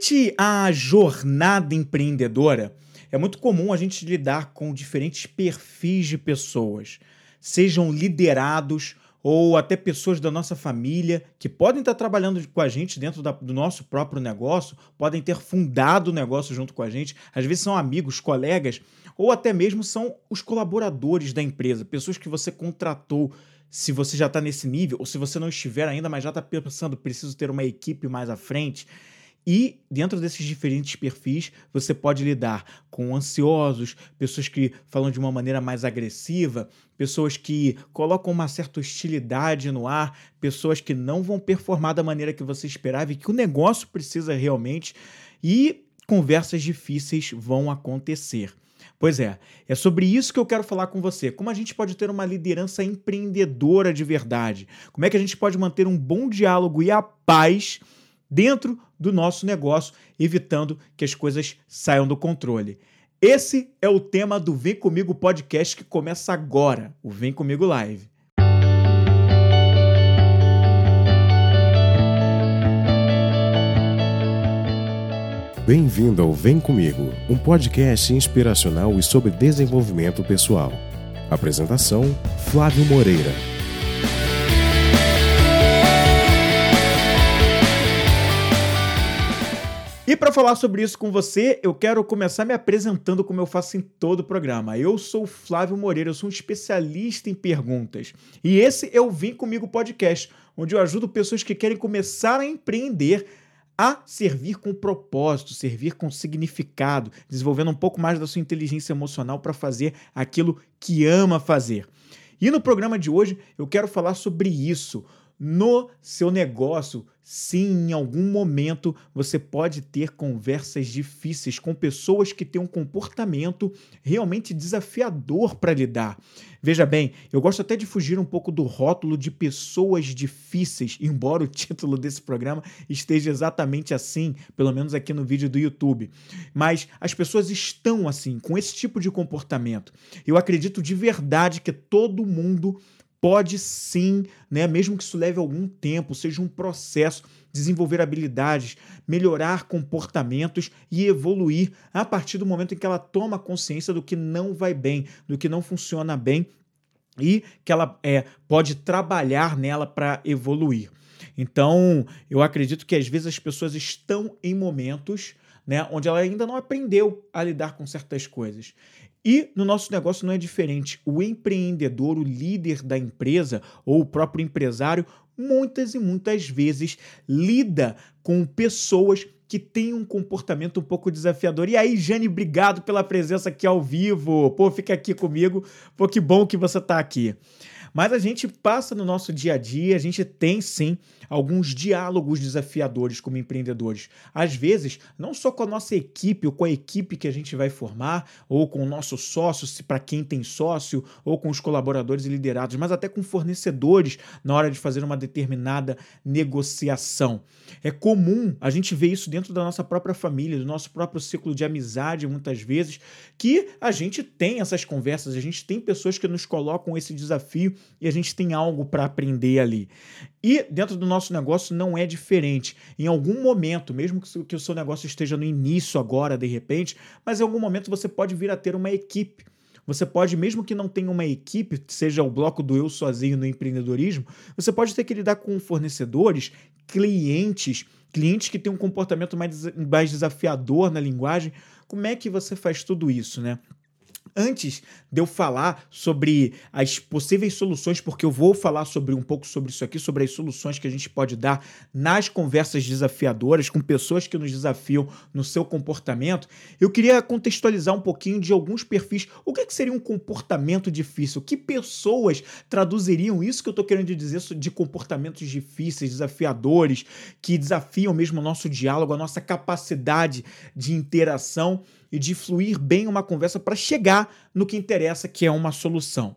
Durante a jornada empreendedora, é muito comum a gente lidar com diferentes perfis de pessoas, sejam liderados ou até pessoas da nossa família que podem estar trabalhando com a gente dentro da, do nosso próprio negócio, podem ter fundado o negócio junto com a gente, às vezes são amigos, colegas, ou até mesmo são os colaboradores da empresa, pessoas que você contratou. Se você já está nesse nível, ou se você não estiver ainda, mas já está pensando, preciso ter uma equipe mais à frente. E dentro desses diferentes perfis, você pode lidar com ansiosos, pessoas que falam de uma maneira mais agressiva, pessoas que colocam uma certa hostilidade no ar, pessoas que não vão performar da maneira que você esperava e que o negócio precisa realmente, e conversas difíceis vão acontecer. Pois é, é sobre isso que eu quero falar com você. Como a gente pode ter uma liderança empreendedora de verdade? Como é que a gente pode manter um bom diálogo e a paz dentro do nosso negócio, evitando que as coisas saiam do controle. Esse é o tema do Vem Comigo Podcast que começa agora, o Vem Comigo Live. Bem-vindo ao Vem Comigo, um podcast inspiracional e sobre desenvolvimento pessoal. Apresentação: Flávio Moreira. E para falar sobre isso com você, eu quero começar me apresentando como eu faço em todo o programa. Eu sou Flávio Moreira, eu sou um especialista em perguntas. E esse é o Vim Comigo Podcast, onde eu ajudo pessoas que querem começar a empreender a servir com propósito, servir com significado, desenvolvendo um pouco mais da sua inteligência emocional para fazer aquilo que ama fazer. E no programa de hoje eu quero falar sobre isso no seu negócio, sim, em algum momento você pode ter conversas difíceis com pessoas que têm um comportamento realmente desafiador para lidar. Veja bem, eu gosto até de fugir um pouco do rótulo de pessoas difíceis, embora o título desse programa esteja exatamente assim, pelo menos aqui no vídeo do YouTube. Mas as pessoas estão assim, com esse tipo de comportamento. Eu acredito de verdade que todo mundo pode sim, né, mesmo que isso leve algum tempo, seja um processo, desenvolver habilidades, melhorar comportamentos e evoluir a partir do momento em que ela toma consciência do que não vai bem, do que não funciona bem e que ela é, pode trabalhar nela para evoluir. Então, eu acredito que às vezes as pessoas estão em momentos né, onde ela ainda não aprendeu a lidar com certas coisas. E no nosso negócio não é diferente. O empreendedor, o líder da empresa ou o próprio empresário, muitas e muitas vezes lida com pessoas que têm um comportamento um pouco desafiador. E aí, Jane, obrigado pela presença aqui ao vivo. Pô, fica aqui comigo. Pô, que bom que você está aqui. Mas a gente passa no nosso dia a dia, a gente tem sim alguns diálogos desafiadores como empreendedores. Às vezes, não só com a nossa equipe ou com a equipe que a gente vai formar, ou com o nosso sócio, se para quem tem sócio, ou com os colaboradores e liderados, mas até com fornecedores na hora de fazer uma determinada negociação. É comum a gente ver isso dentro da nossa própria família, do nosso próprio ciclo de amizade, muitas vezes, que a gente tem essas conversas, a gente tem pessoas que nos colocam esse desafio e a gente tem algo para aprender ali. E dentro do nosso negócio não é diferente. Em algum momento, mesmo que o seu negócio esteja no início agora, de repente, mas em algum momento você pode vir a ter uma equipe. Você pode, mesmo que não tenha uma equipe, seja o bloco do eu sozinho no empreendedorismo, você pode ter que lidar com fornecedores, clientes, clientes que têm um comportamento mais, mais desafiador na linguagem. Como é que você faz tudo isso, né? Antes de eu falar sobre as possíveis soluções, porque eu vou falar sobre um pouco sobre isso aqui, sobre as soluções que a gente pode dar nas conversas desafiadoras com pessoas que nos desafiam no seu comportamento, eu queria contextualizar um pouquinho de alguns perfis. O que, é que seria um comportamento difícil? Que pessoas traduziriam isso que eu estou querendo dizer de comportamentos difíceis, desafiadores, que desafiam mesmo o nosso diálogo, a nossa capacidade de interação? e de fluir bem uma conversa para chegar no que interessa, que é uma solução.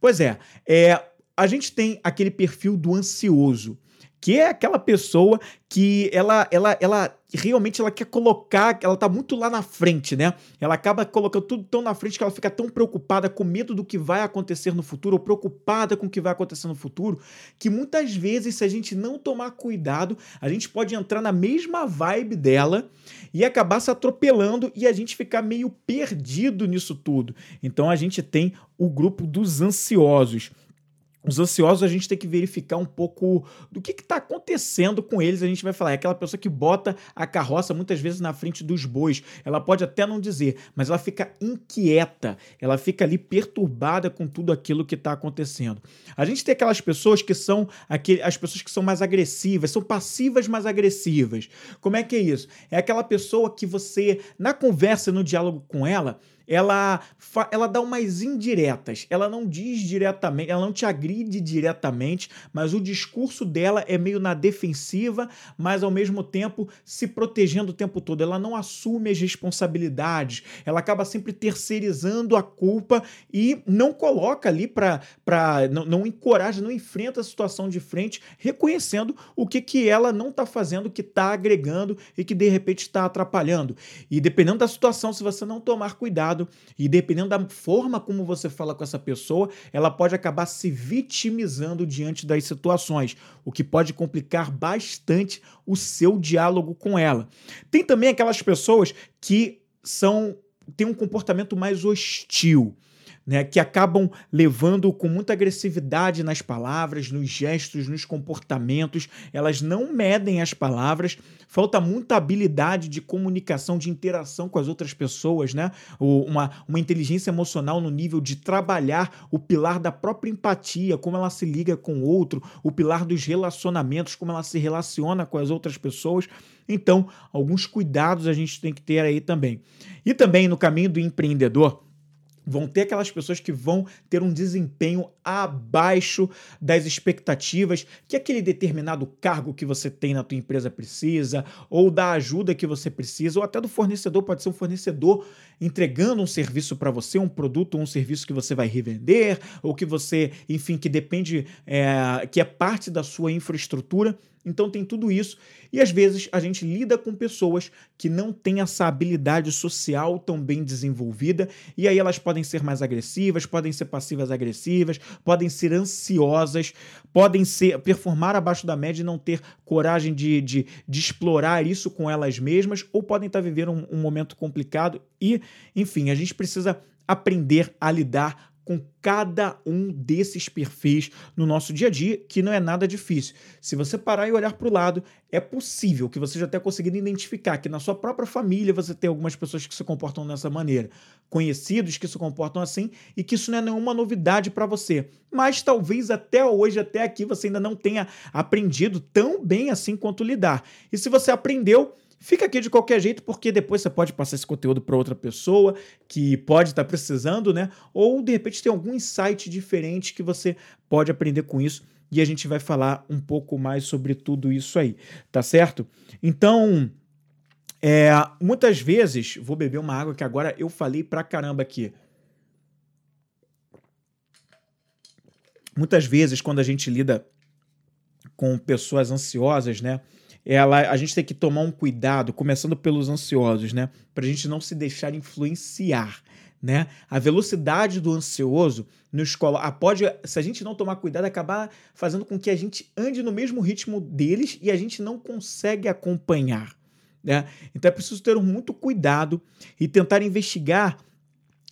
Pois é, é, a gente tem aquele perfil do ansioso que é aquela pessoa que ela, ela, ela realmente ela quer colocar, ela tá muito lá na frente, né? Ela acaba colocando tudo tão na frente que ela fica tão preocupada, com medo do que vai acontecer no futuro, ou preocupada com o que vai acontecer no futuro, que muitas vezes, se a gente não tomar cuidado, a gente pode entrar na mesma vibe dela e acabar se atropelando e a gente ficar meio perdido nisso tudo. Então a gente tem o grupo dos ansiosos. Os ansiosos a gente tem que verificar um pouco do que está acontecendo com eles. A gente vai falar, é aquela pessoa que bota a carroça muitas vezes na frente dos bois. Ela pode até não dizer, mas ela fica inquieta, ela fica ali perturbada com tudo aquilo que está acontecendo. A gente tem aquelas pessoas que são aquele, as pessoas que são mais agressivas, são passivas, mas agressivas. Como é que é isso? É aquela pessoa que você, na conversa, no diálogo com ela, ela, ela dá umas indiretas. Ela não diz diretamente, ela não te agride diretamente, mas o discurso dela é meio na defensiva, mas ao mesmo tempo se protegendo o tempo todo. Ela não assume as responsabilidades, ela acaba sempre terceirizando a culpa e não coloca ali para. Não, não encoraja, não enfrenta a situação de frente, reconhecendo o que, que ela não está fazendo, que está agregando e que de repente está atrapalhando. E dependendo da situação, se você não tomar cuidado, e dependendo da forma como você fala com essa pessoa, ela pode acabar se vitimizando diante das situações, o que pode complicar bastante o seu diálogo com ela. Tem também aquelas pessoas que são têm um comportamento mais hostil né, que acabam levando com muita agressividade nas palavras, nos gestos, nos comportamentos. Elas não medem as palavras, falta muita habilidade de comunicação, de interação com as outras pessoas, né? Uma, uma inteligência emocional no nível de trabalhar o pilar da própria empatia, como ela se liga com o outro, o pilar dos relacionamentos, como ela se relaciona com as outras pessoas. Então, alguns cuidados a gente tem que ter aí também. E também no caminho do empreendedor, Vão ter aquelas pessoas que vão ter um desempenho abaixo das expectativas que aquele determinado cargo que você tem na tua empresa precisa, ou da ajuda que você precisa, ou até do fornecedor, pode ser um fornecedor entregando um serviço para você, um produto ou um serviço que você vai revender, ou que você, enfim, que depende, é, que é parte da sua infraestrutura. Então tem tudo isso. E às vezes a gente lida com pessoas que não têm essa habilidade social tão bem desenvolvida, e aí elas podem ser mais agressivas, podem ser passivas agressivas, podem ser ansiosas, podem ser performar abaixo da média e não ter coragem de, de, de explorar isso com elas mesmas, ou podem estar vivendo um, um momento complicado. E, enfim, a gente precisa aprender a lidar com cada um desses perfis no nosso dia a dia, que não é nada difícil. Se você parar e olhar para o lado, é possível que você já tenha conseguido identificar que na sua própria família você tem algumas pessoas que se comportam dessa maneira, conhecidos que se comportam assim, e que isso não é nenhuma novidade para você. Mas talvez até hoje, até aqui, você ainda não tenha aprendido tão bem assim quanto lidar. E se você aprendeu, Fica aqui de qualquer jeito, porque depois você pode passar esse conteúdo para outra pessoa que pode estar tá precisando, né? Ou de repente tem algum insight diferente que você pode aprender com isso e a gente vai falar um pouco mais sobre tudo isso aí, tá certo? Então, é, muitas vezes, vou beber uma água que agora eu falei pra caramba aqui. Muitas vezes, quando a gente lida com pessoas ansiosas, né? Ela, a gente tem que tomar um cuidado, começando pelos ansiosos, né? Para a gente não se deixar influenciar. Né? A velocidade do ansioso nos coloca. Ah, pode, se a gente não tomar cuidado, acabar fazendo com que a gente ande no mesmo ritmo deles e a gente não consegue acompanhar. Né? Então é preciso ter muito cuidado e tentar investigar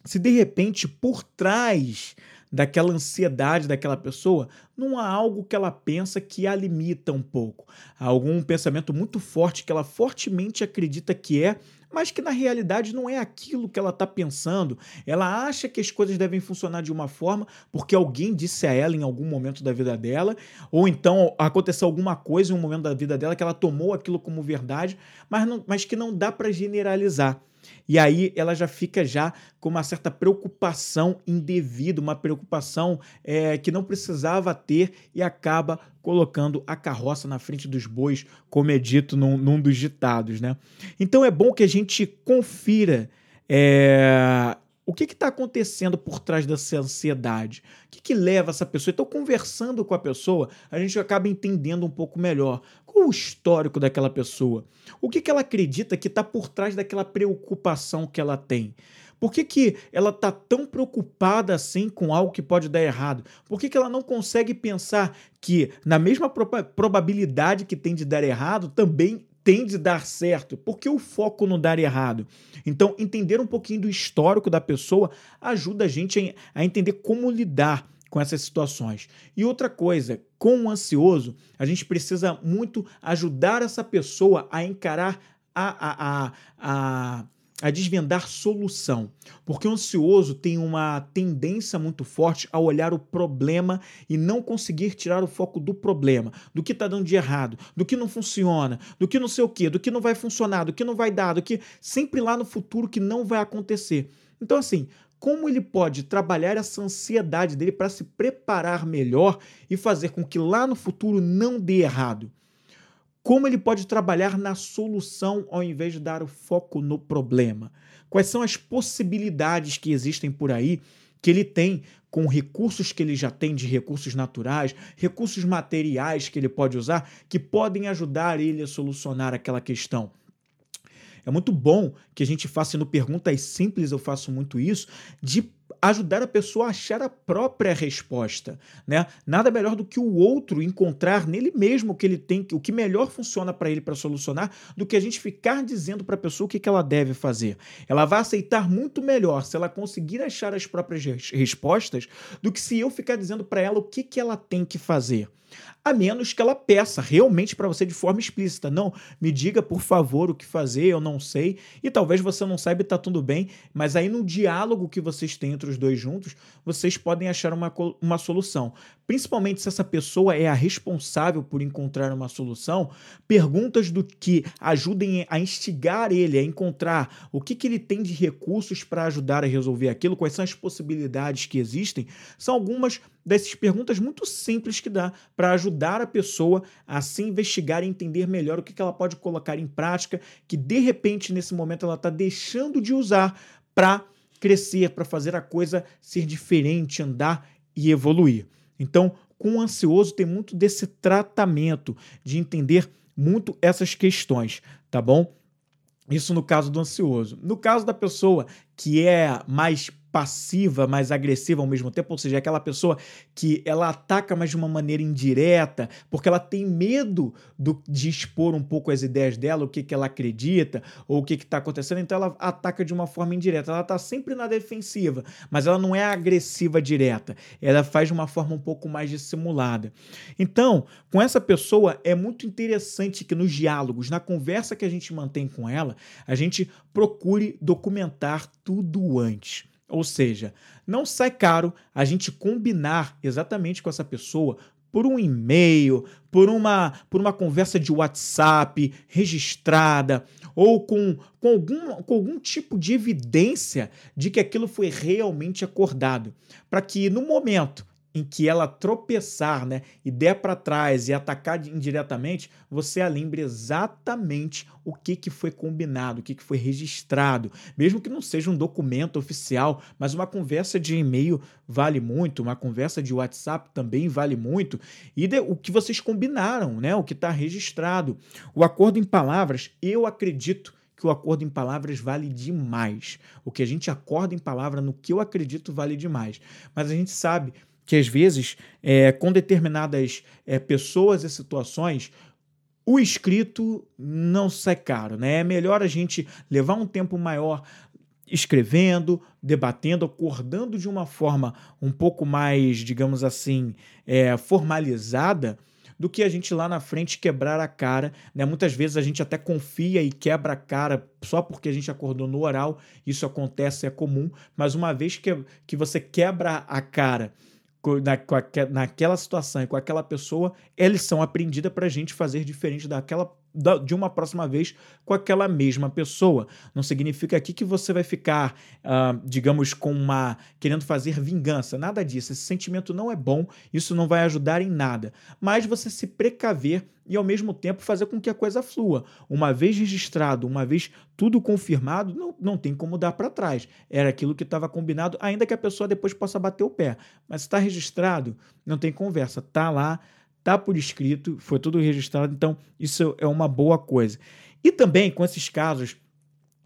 se de repente por trás daquela ansiedade daquela pessoa, não há algo que ela pensa que a limita um pouco. Há algum pensamento muito forte que ela fortemente acredita que é, mas que na realidade não é aquilo que ela está pensando. Ela acha que as coisas devem funcionar de uma forma porque alguém disse a ela em algum momento da vida dela, ou então aconteceu alguma coisa em um momento da vida dela que ela tomou aquilo como verdade, mas, não, mas que não dá para generalizar. E aí ela já fica já com uma certa preocupação indevida, uma preocupação é, que não precisava ter e acaba colocando a carroça na frente dos bois, como é dito num, num dos ditados, né? Então é bom que a gente confira é, O que está acontecendo por trás dessa ansiedade? O que, que leva essa pessoa? Então, conversando com a pessoa, a gente acaba entendendo um pouco melhor qual o histórico daquela pessoa. O que, que ela acredita que está por trás daquela preocupação que ela tem. Por que, que ela está tão preocupada assim com algo que pode dar errado? Por que, que ela não consegue pensar que, na mesma probabilidade que tem de dar errado, também tem de dar certo? Por que o foco no dar errado? Então, entender um pouquinho do histórico da pessoa ajuda a gente a entender como lidar com essas situações. E outra coisa, com o ansioso, a gente precisa muito ajudar essa pessoa a encarar a, a, a, a a desvendar solução, porque o ansioso tem uma tendência muito forte a olhar o problema e não conseguir tirar o foco do problema, do que está dando de errado, do que não funciona, do que não sei o que, do que não vai funcionar, do que não vai dar, do que sempre lá no futuro que não vai acontecer. Então, assim, como ele pode trabalhar essa ansiedade dele para se preparar melhor e fazer com que lá no futuro não dê errado? Como ele pode trabalhar na solução ao invés de dar o foco no problema? Quais são as possibilidades que existem por aí que ele tem com recursos que ele já tem de recursos naturais, recursos materiais que ele pode usar, que podem ajudar ele a solucionar aquela questão? É muito bom que a gente faça no Perguntas Simples, eu faço muito isso, de ajudar a pessoa a achar a própria resposta, né? Nada melhor do que o outro encontrar nele mesmo o que ele tem, o que melhor funciona para ele para solucionar, do que a gente ficar dizendo para a pessoa o que, que ela deve fazer. Ela vai aceitar muito melhor se ela conseguir achar as próprias respostas do que se eu ficar dizendo para ela o que, que ela tem que fazer a menos que ela peça realmente para você de forma explícita. Não, me diga por favor o que fazer, eu não sei. E talvez você não saiba e está tudo bem, mas aí no diálogo que vocês têm entre os dois juntos, vocês podem achar uma, uma solução. Principalmente se essa pessoa é a responsável por encontrar uma solução, perguntas do que ajudem a instigar ele a encontrar o que, que ele tem de recursos para ajudar a resolver aquilo, quais são as possibilidades que existem, são algumas dessas perguntas muito simples que dá para ajudar a pessoa a se investigar e entender melhor o que ela pode colocar em prática, que de repente nesse momento ela está deixando de usar para crescer, para fazer a coisa ser diferente, andar e evoluir. Então, com o ansioso tem muito desse tratamento de entender muito essas questões, tá bom? Isso no caso do ansioso. No caso da pessoa que é mais passiva, mais agressiva ao mesmo tempo, ou seja, aquela pessoa que ela ataca, mas de uma maneira indireta, porque ela tem medo do, de expor um pouco as ideias dela, o que, que ela acredita, ou o que está acontecendo, então ela ataca de uma forma indireta. Ela está sempre na defensiva, mas ela não é agressiva direta, ela faz de uma forma um pouco mais dissimulada. Então, com essa pessoa, é muito interessante que nos diálogos, na conversa que a gente mantém com ela, a gente procure documentar tudo antes. Ou seja, não sai caro a gente combinar exatamente com essa pessoa por um e-mail, por uma, por uma conversa de WhatsApp registrada, ou com, com, algum, com algum tipo de evidência de que aquilo foi realmente acordado. Para que no momento em que ela tropeçar, né, e der para trás e atacar indiretamente, você a lembre exatamente o que, que foi combinado, o que, que foi registrado, mesmo que não seja um documento oficial, mas uma conversa de e-mail vale muito, uma conversa de WhatsApp também vale muito, e de, o que vocês combinaram, né, o que está registrado. O acordo em palavras, eu acredito que o acordo em palavras vale demais. O que a gente acorda em palavra no que eu acredito vale demais. Mas a gente sabe que às vezes, é, com determinadas é, pessoas e situações, o escrito não sai caro, né? É melhor a gente levar um tempo maior escrevendo, debatendo, acordando de uma forma um pouco mais, digamos assim, é, formalizada, do que a gente lá na frente quebrar a cara. Né? Muitas vezes a gente até confia e quebra a cara só porque a gente acordou no oral, isso acontece, é comum, mas uma vez que, que você quebra a cara na, naquela situação e com aquela pessoa, é lição aprendida para a gente fazer diferente daquela de uma próxima vez com aquela mesma pessoa. Não significa aqui que você vai ficar, uh, digamos, com uma querendo fazer vingança. Nada disso. Esse sentimento não é bom. Isso não vai ajudar em nada. Mas você se precaver e ao mesmo tempo fazer com que a coisa flua. Uma vez registrado, uma vez tudo confirmado, não, não tem como dar para trás. Era aquilo que estava combinado, ainda que a pessoa depois possa bater o pé. Mas está registrado, não tem conversa. Está lá tá por escrito, foi tudo registrado, então isso é uma boa coisa. E também com esses casos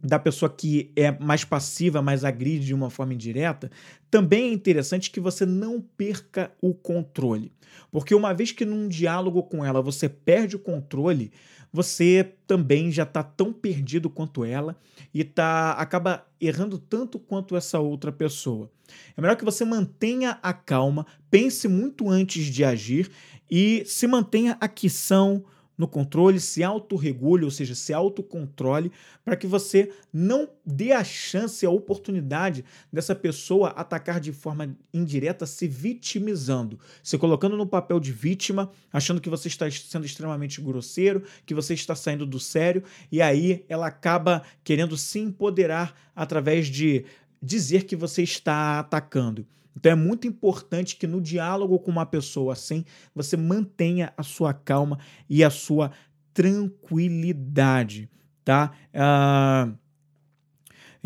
da pessoa que é mais passiva, mais agride de uma forma indireta, também é interessante que você não perca o controle. Porque uma vez que num diálogo com ela você perde o controle, você também já está tão perdido quanto ela e tá acaba errando tanto quanto essa outra pessoa. É melhor que você mantenha a calma, pense muito antes de agir e se mantenha aqui são no controle, se autorregule, ou seja, se autocontrole, para que você não dê a chance, a oportunidade dessa pessoa atacar de forma indireta, se vitimizando, se colocando no papel de vítima, achando que você está sendo extremamente grosseiro, que você está saindo do sério, e aí ela acaba querendo se empoderar através de dizer que você está atacando. Então é muito importante que no diálogo com uma pessoa assim, você mantenha a sua calma e a sua tranquilidade, tá? Uh,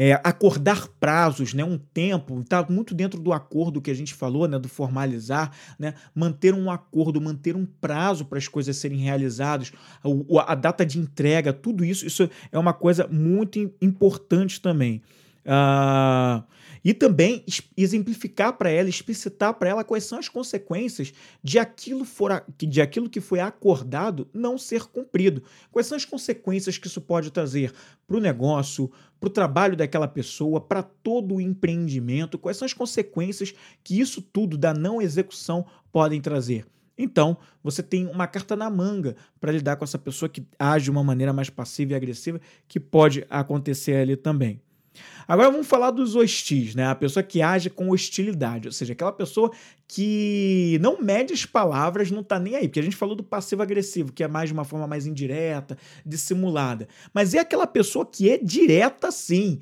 é, acordar prazos, né, um tempo, está muito dentro do acordo que a gente falou, né, do formalizar, né, manter um acordo, manter um prazo para as coisas serem realizadas, a, a, data de entrega, tudo isso, isso é uma coisa muito importante também. Uh, e também exemplificar para ela, explicitar para ela quais são as consequências de aquilo, for, de aquilo que foi acordado não ser cumprido. Quais são as consequências que isso pode trazer para o negócio, para o trabalho daquela pessoa, para todo o empreendimento, quais são as consequências que isso tudo da não execução podem trazer. Então, você tem uma carta na manga para lidar com essa pessoa que age de uma maneira mais passiva e agressiva, que pode acontecer ali também. Agora vamos falar dos hostis, né? A pessoa que age com hostilidade, ou seja, aquela pessoa que não mede as palavras, não tá nem aí, porque a gente falou do passivo-agressivo, que é mais de uma forma mais indireta, dissimulada. Mas é aquela pessoa que é direta sim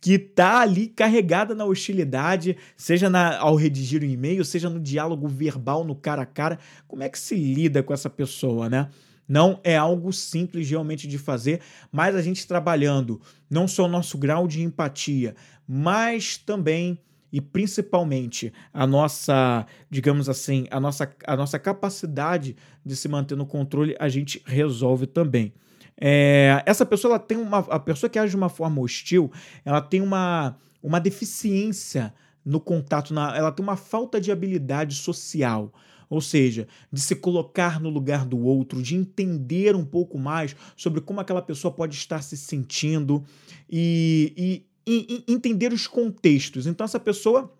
que tá ali carregada na hostilidade, seja na, ao redigir um e-mail, seja no diálogo verbal, no cara a cara. Como é que se lida com essa pessoa, né? Não é algo simples realmente de fazer, mas a gente trabalhando não só o nosso grau de empatia, mas também e principalmente a nossa, digamos assim, a nossa, a nossa capacidade de se manter no controle, a gente resolve também. É, essa pessoa, ela tem uma, a pessoa que age de uma forma hostil, ela tem uma, uma deficiência no contato, na, ela tem uma falta de habilidade social ou seja, de se colocar no lugar do outro, de entender um pouco mais sobre como aquela pessoa pode estar se sentindo e, e, e, entender os contextos. Então, essa pessoa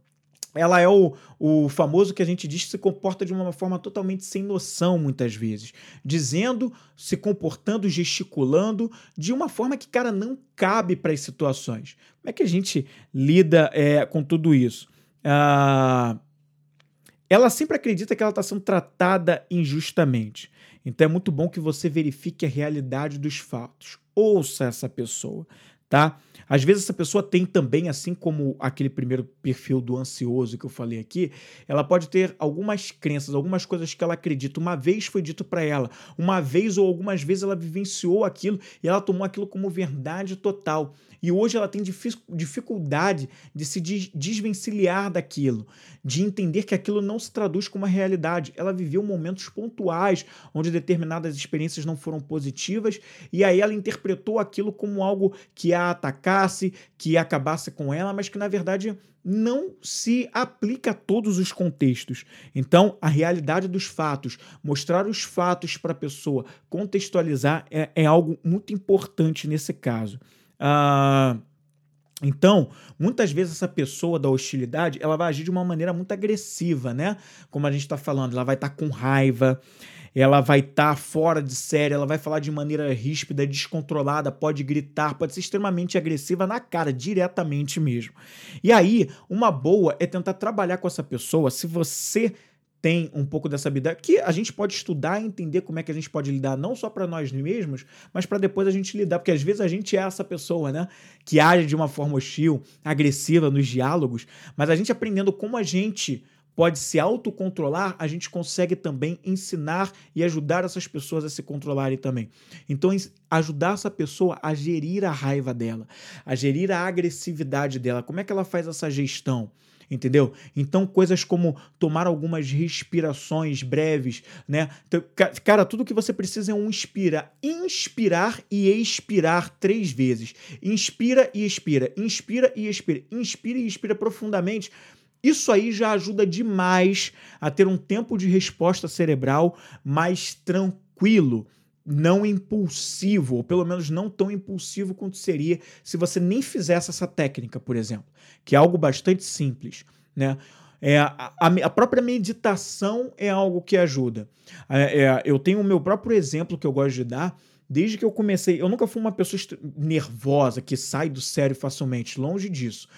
ela é o, o famoso que a gente diz que se comporta de uma forma totalmente sem noção, muitas vezes. Dizendo, se comportando, gesticulando de uma forma que, cara, não cabe para as situações. Como é que a gente lida é, com tudo isso? Ah, ela sempre acredita que ela está sendo tratada injustamente. Então é muito bom que você verifique a realidade dos fatos. Ouça essa pessoa, tá? Às vezes essa pessoa tem também, assim como aquele primeiro perfil do ansioso que eu falei aqui, ela pode ter algumas crenças, algumas coisas que ela acredita. Uma vez foi dito para ela, uma vez ou algumas vezes ela vivenciou aquilo e ela tomou aquilo como verdade total. E hoje ela tem dificuldade de se desvencilhar daquilo, de entender que aquilo não se traduz como uma realidade. Ela viveu momentos pontuais onde determinadas experiências não foram positivas e aí ela interpretou aquilo como algo que a atacasse, que acabasse com ela, mas que na verdade não se aplica a todos os contextos. Então, a realidade dos fatos, mostrar os fatos para a pessoa, contextualizar é, é algo muito importante nesse caso. Ah, então, muitas vezes essa pessoa da hostilidade, ela vai agir de uma maneira muito agressiva, né? Como a gente está falando, ela vai estar tá com raiva, ela vai estar tá fora de série, ela vai falar de maneira ríspida, descontrolada, pode gritar, pode ser extremamente agressiva na cara, diretamente mesmo. E aí, uma boa é tentar trabalhar com essa pessoa se você tem um pouco dessa habilidade, que a gente pode estudar e entender como é que a gente pode lidar, não só para nós mesmos, mas para depois a gente lidar, porque às vezes a gente é essa pessoa, né, que age de uma forma hostil, agressiva nos diálogos, mas a gente aprendendo como a gente pode se autocontrolar, a gente consegue também ensinar e ajudar essas pessoas a se controlarem também. Então, ajudar essa pessoa a gerir a raiva dela, a gerir a agressividade dela. Como é que ela faz essa gestão? entendeu? Então, coisas como tomar algumas respirações breves, né? Então, cara, tudo que você precisa é um inspira, inspirar e expirar três vezes. Inspira e expira, inspira e expira, inspira e expira profundamente. Isso aí já ajuda demais a ter um tempo de resposta cerebral mais tranquilo não impulsivo, ou pelo menos não tão impulsivo quanto seria se você nem fizesse essa técnica, por exemplo, que é algo bastante simples, né? É, a, a, própria meditação é algo que ajuda. É, é, eu tenho o meu próprio exemplo que eu gosto de dar. Desde que eu comecei, eu nunca fui uma pessoa nervosa que sai do sério facilmente, longe disso.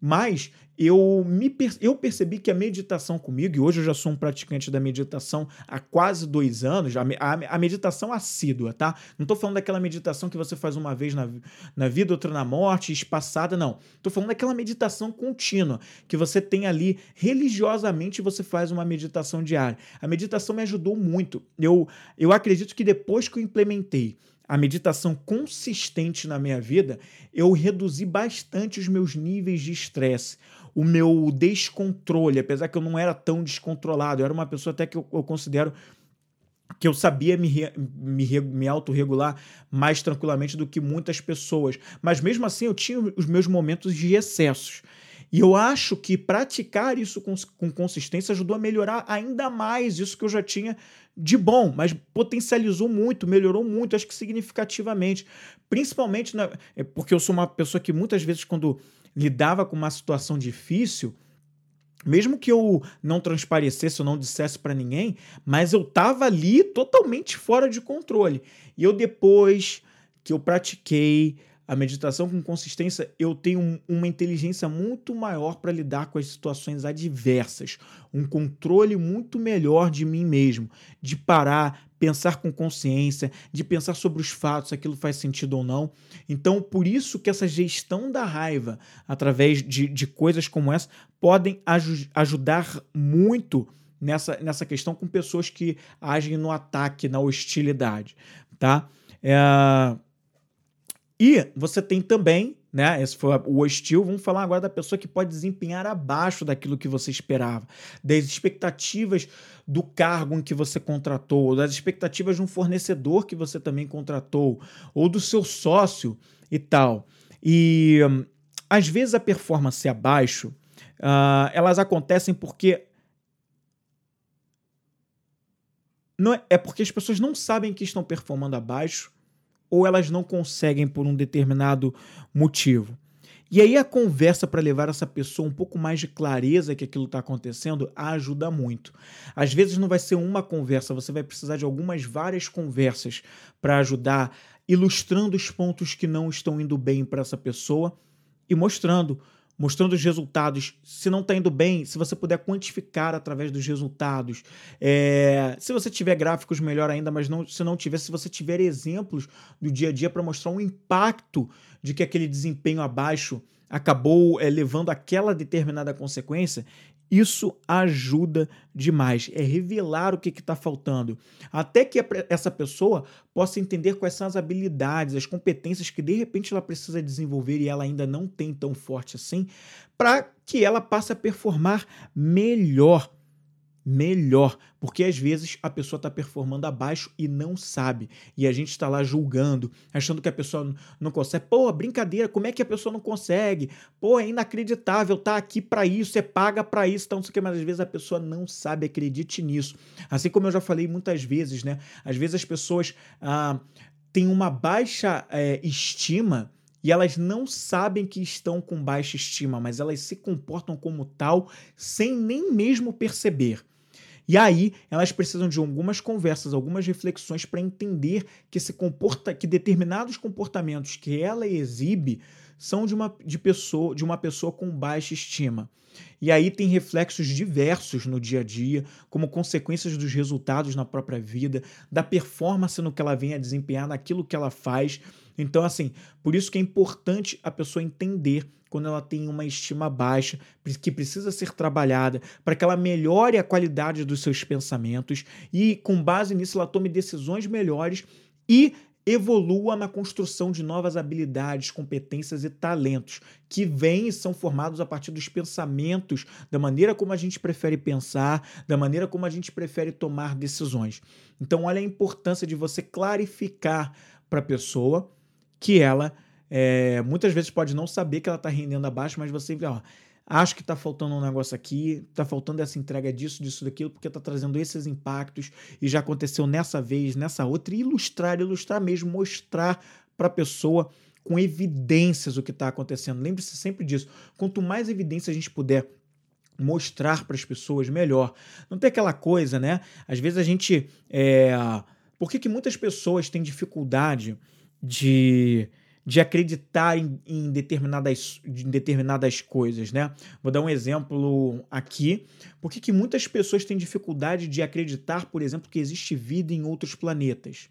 Mas eu, me, eu percebi que a meditação comigo, e hoje eu já sou um praticante da meditação há quase dois anos, a, a, a meditação assídua, tá? Não estou falando daquela meditação que você faz uma vez na, na vida, outra na morte, espaçada, não. Estou falando daquela meditação contínua, que você tem ali religiosamente você faz uma meditação diária. A meditação me ajudou muito. Eu, eu acredito que depois que eu implementei a meditação consistente na minha vida, eu reduzi bastante os meus níveis de estresse, o meu descontrole, apesar que eu não era tão descontrolado, eu era uma pessoa até que eu, eu considero que eu sabia me, me, me autorregular mais tranquilamente do que muitas pessoas. Mas mesmo assim eu tinha os meus momentos de excessos. E eu acho que praticar isso com, com consistência ajudou a melhorar ainda mais isso que eu já tinha de bom, mas potencializou muito, melhorou muito, acho que significativamente. Principalmente na, é porque eu sou uma pessoa que muitas vezes, quando lidava com uma situação difícil, mesmo que eu não transparecesse, eu não dissesse para ninguém, mas eu tava ali totalmente fora de controle. E eu depois que eu pratiquei a meditação com consistência, eu tenho uma inteligência muito maior para lidar com as situações adversas, um controle muito melhor de mim mesmo, de parar, pensar com consciência, de pensar sobre os fatos, se aquilo faz sentido ou não. Então, por isso que essa gestão da raiva, através de, de coisas como essa, podem aj ajudar muito nessa, nessa questão com pessoas que agem no ataque, na hostilidade, tá? É e você tem também, né? Esse foi o hostil. Vamos falar agora da pessoa que pode desempenhar abaixo daquilo que você esperava, das expectativas do cargo em que você contratou, das expectativas de um fornecedor que você também contratou, ou do seu sócio e tal. E às vezes a performance abaixo, uh, elas acontecem porque não é, é porque as pessoas não sabem que estão performando abaixo ou elas não conseguem por um determinado motivo. E aí a conversa para levar essa pessoa um pouco mais de clareza que aquilo está acontecendo ajuda muito. Às vezes não vai ser uma conversa, você vai precisar de algumas várias conversas para ajudar, ilustrando os pontos que não estão indo bem para essa pessoa e mostrando mostrando os resultados. Se não está indo bem, se você puder quantificar através dos resultados. É, se você tiver gráficos, melhor ainda, mas não, se não tiver, se você tiver exemplos do dia a dia para mostrar um impacto de que aquele desempenho abaixo acabou é, levando aquela determinada consequência, isso ajuda demais. É revelar o que está faltando. Até que essa pessoa possa entender quais são as habilidades, as competências que de repente ela precisa desenvolver e ela ainda não tem tão forte assim, para que ela passe a performar melhor melhor, porque às vezes a pessoa está performando abaixo e não sabe, e a gente está lá julgando, achando que a pessoa não consegue. Pô, brincadeira, como é que a pessoa não consegue? Pô, é inacreditável, tá aqui para isso, é paga para isso, então não sei o que, mas às vezes a pessoa não sabe, acredite nisso. Assim como eu já falei muitas vezes, né? Às vezes as pessoas ah, têm uma baixa é, estima e elas não sabem que estão com baixa estima, mas elas se comportam como tal sem nem mesmo perceber. E aí elas precisam de algumas conversas, algumas reflexões para entender que comporta, que determinados comportamentos que ela exibe são de uma, de pessoa, de uma pessoa com baixa estima. E aí tem reflexos diversos no dia a dia, como consequências dos resultados na própria vida, da performance no que ela vem a desempenhar, naquilo que ela faz. Então, assim, por isso que é importante a pessoa entender quando ela tem uma estima baixa, que precisa ser trabalhada para que ela melhore a qualidade dos seus pensamentos e, com base nisso, ela tome decisões melhores e evolua na construção de novas habilidades, competências e talentos que vêm e são formados a partir dos pensamentos, da maneira como a gente prefere pensar, da maneira como a gente prefere tomar decisões. Então, olha a importância de você clarificar para a pessoa que ela é, muitas vezes pode não saber que ela está rendendo abaixo, mas você vê, ó, acho que está faltando um negócio aqui, está faltando essa entrega disso, disso, daquilo, porque está trazendo esses impactos e já aconteceu nessa vez, nessa outra, e ilustrar, ilustrar mesmo, mostrar para a pessoa com evidências o que está acontecendo. Lembre-se sempre disso. Quanto mais evidência a gente puder mostrar para as pessoas, melhor. Não tem aquela coisa, né? Às vezes a gente. É... Por que, que muitas pessoas têm dificuldade de de acreditar em, em, determinadas, em determinadas coisas, né? Vou dar um exemplo aqui. Por que, que muitas pessoas têm dificuldade de acreditar, por exemplo, que existe vida em outros planetas?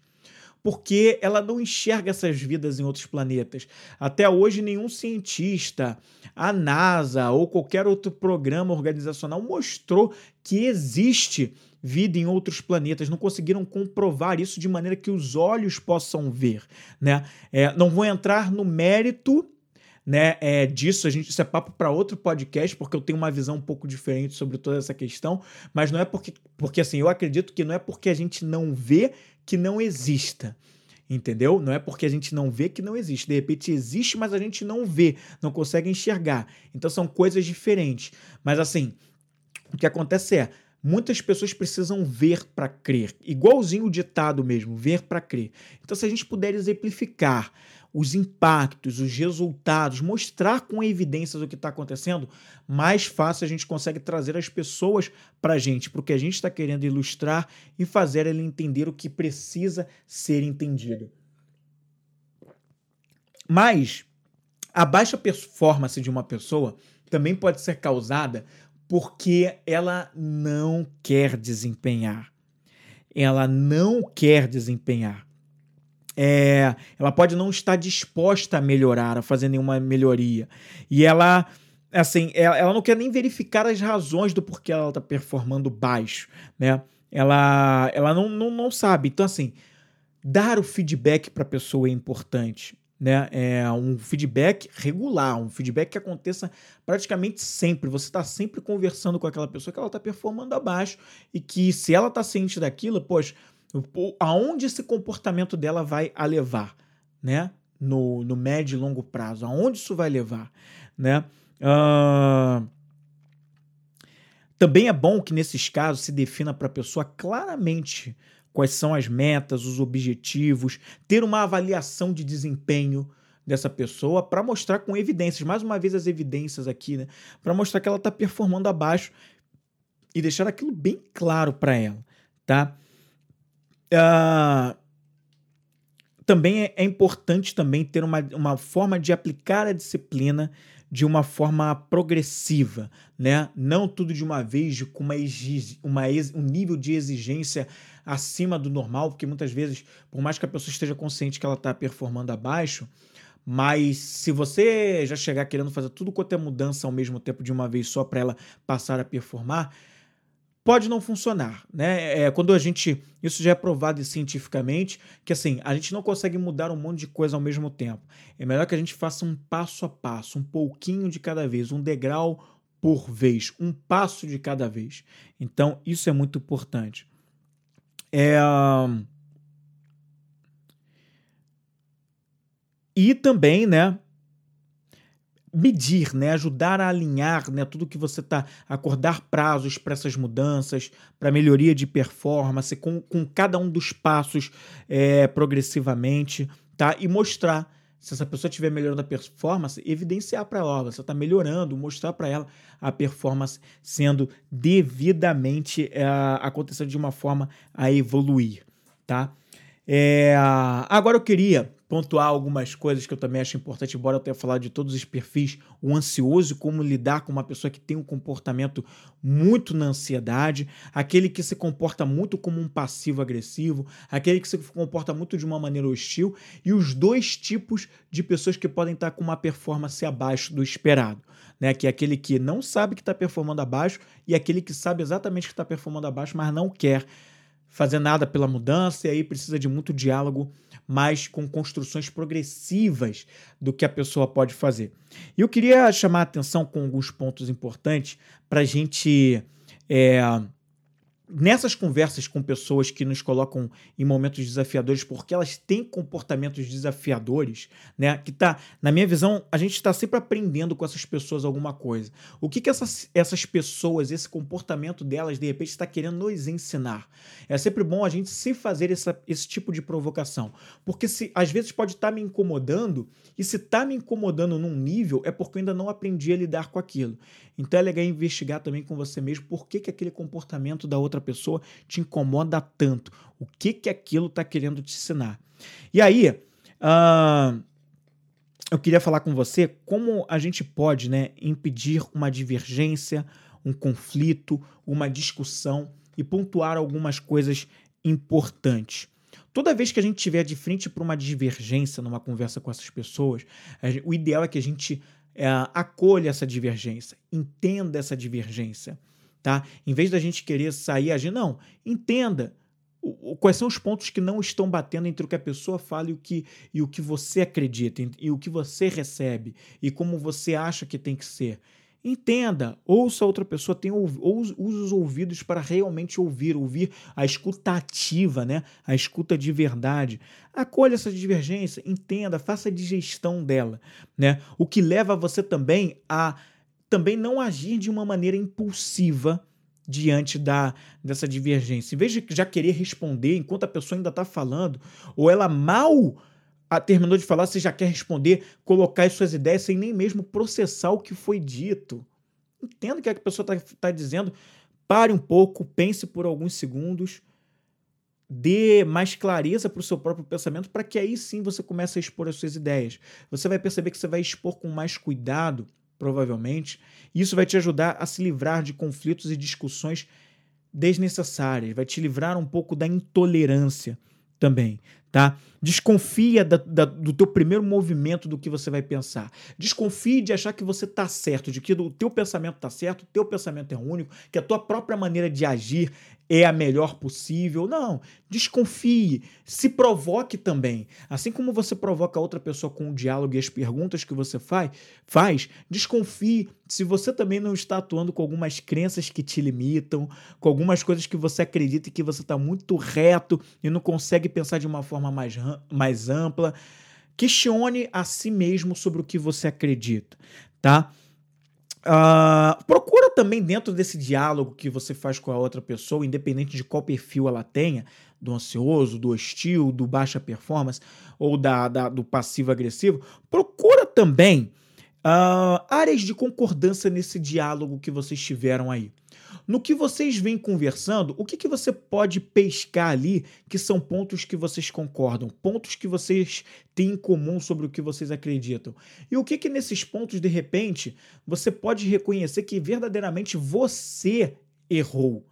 Porque ela não enxerga essas vidas em outros planetas. Até hoje, nenhum cientista, a NASA ou qualquer outro programa organizacional mostrou que existe vida em outros planetas, não conseguiram comprovar isso de maneira que os olhos possam ver, né? É, não vou entrar no mérito né, é, disso, a gente, isso é papo para outro podcast, porque eu tenho uma visão um pouco diferente sobre toda essa questão, mas não é porque, porque assim, eu acredito que não é porque a gente não vê que não exista. Entendeu? Não é porque a gente não vê que não existe. De repente existe, mas a gente não vê, não consegue enxergar. Então são coisas diferentes. Mas assim, o que acontece é, Muitas pessoas precisam ver para crer, igualzinho o ditado mesmo, ver para crer. Então, se a gente puder exemplificar os impactos, os resultados, mostrar com evidências o que está acontecendo, mais fácil a gente consegue trazer as pessoas para a gente, para o que a gente está querendo ilustrar e fazer ele entender o que precisa ser entendido. Mas a baixa performance de uma pessoa também pode ser causada porque ela não quer desempenhar. Ela não quer desempenhar. É, ela pode não estar disposta a melhorar, a fazer nenhuma melhoria. E ela, assim, ela, ela não quer nem verificar as razões do porquê ela está performando baixo, né? Ela, ela não, não, não sabe. Então, assim, dar o feedback para a pessoa é importante né? É um feedback regular, um feedback que aconteça praticamente sempre. Você está sempre conversando com aquela pessoa que ela está performando abaixo e que se ela está ciente daquilo, poxa, aonde esse comportamento dela vai a levar, né? No, no médio e longo prazo, aonde isso vai levar, né? Uh... Também é bom que nesses casos se defina para a pessoa claramente quais são as metas, os objetivos, ter uma avaliação de desempenho dessa pessoa para mostrar com evidências, mais uma vez as evidências aqui, né, para mostrar que ela está performando abaixo e deixar aquilo bem claro para ela, tá? Uh, também é, é, importante também ter uma, uma forma de aplicar a disciplina de uma forma progressiva, né? Não tudo de uma vez, com uma, uma um nível de exigência acima do normal, porque muitas vezes, por mais que a pessoa esteja consciente que ela está performando abaixo, mas se você já chegar querendo fazer tudo quanto é mudança ao mesmo tempo de uma vez só para ela passar a performar, pode não funcionar, né? É, quando a gente, isso já é provado cientificamente, que assim, a gente não consegue mudar um monte de coisa ao mesmo tempo. É melhor que a gente faça um passo a passo, um pouquinho de cada vez, um degrau por vez, um passo de cada vez. Então, isso é muito importante. É... E também, né, medir, né, ajudar a alinhar, né, tudo que você está, acordar prazos para essas mudanças, para melhoria de performance, com, com cada um dos passos é, progressivamente, tá? E mostrar se essa pessoa estiver melhorando a performance, evidenciar para ela, você está melhorando, mostrar para ela a performance sendo devidamente é, acontecendo de uma forma a evoluir, tá? É, agora eu queria pontuar algumas coisas que eu também acho importante, embora eu tenha falado de todos os perfis, o ansioso, como lidar com uma pessoa que tem um comportamento muito na ansiedade, aquele que se comporta muito como um passivo agressivo, aquele que se comporta muito de uma maneira hostil, e os dois tipos de pessoas que podem estar com uma performance abaixo do esperado. Né, que é aquele que não sabe que está performando abaixo e aquele que sabe exatamente que está performando abaixo, mas não quer fazer nada pela mudança, e aí precisa de muito diálogo mas com construções progressivas do que a pessoa pode fazer. E eu queria chamar a atenção com alguns pontos importantes para a gente é, nessas conversas com pessoas que nos colocam em momentos desafiadores, porque elas têm comportamentos desafiadores, né? Que tá, na minha visão, a gente está sempre aprendendo com essas pessoas alguma coisa. O que, que essas, essas pessoas, esse comportamento delas, de repente, está querendo nos ensinar? É sempre bom a gente se fazer essa, esse tipo de provocação, porque se às vezes pode estar tá me incomodando, e se está me incomodando num nível, é porque eu ainda não aprendi a lidar com aquilo. Então é legal investigar também com você mesmo por que, que aquele comportamento da outra pessoa te incomoda tanto. O que, que aquilo está querendo te ensinar. E aí, uh, eu queria falar com você como a gente pode né, impedir uma divergência, um conflito, uma discussão e pontuar algumas coisas importantes. Toda vez que a gente estiver de frente para uma divergência numa conversa com essas pessoas, o ideal é que a gente é, acolha essa divergência, entenda essa divergência, tá? Em vez da gente querer sair agindo, não, entenda o, quais são os pontos que não estão batendo entre o que a pessoa fala e o que, e o que você acredita, e o que você recebe, e como você acha que tem que ser. Entenda, ouça outra pessoa, tenha, use os ouvidos para realmente ouvir, ouvir a escuta ativa, né? a escuta de verdade. Acolha essa divergência, entenda, faça a digestão dela. Né? O que leva você também a também não agir de uma maneira impulsiva diante da dessa divergência. Em vez de já querer responder enquanto a pessoa ainda está falando, ou ela mal ah, terminou de falar, você já quer responder, colocar as suas ideias sem nem mesmo processar o que foi dito. Entenda o que, é que a pessoa está tá dizendo. Pare um pouco, pense por alguns segundos, dê mais clareza para o seu próprio pensamento, para que aí sim você comece a expor as suas ideias. Você vai perceber que você vai expor com mais cuidado, provavelmente, e isso vai te ajudar a se livrar de conflitos e discussões desnecessárias, vai te livrar um pouco da intolerância também tá? Desconfia da, da, do teu primeiro movimento do que você vai pensar. Desconfie de achar que você tá certo, de que o teu pensamento tá certo, o teu pensamento é único, que a tua própria maneira de agir é a melhor possível. Não, desconfie, se provoque também. Assim como você provoca outra pessoa com o diálogo e as perguntas que você faz, faz, desconfie se você também não está atuando com algumas crenças que te limitam, com algumas coisas que você acredita e que você está muito reto e não consegue pensar de uma forma mais, mais ampla. Questione a si mesmo sobre o que você acredita, tá? Uh, procura também dentro desse diálogo que você faz com a outra pessoa, independente de qual perfil ela tenha, do ansioso, do hostil, do baixa performance ou da, da do passivo-agressivo, procura também uh, áreas de concordância nesse diálogo que vocês tiveram aí. No que vocês vêm conversando, o que, que você pode pescar ali que são pontos que vocês concordam, pontos que vocês têm em comum sobre o que vocês acreditam? E o que, que nesses pontos, de repente, você pode reconhecer que verdadeiramente você errou?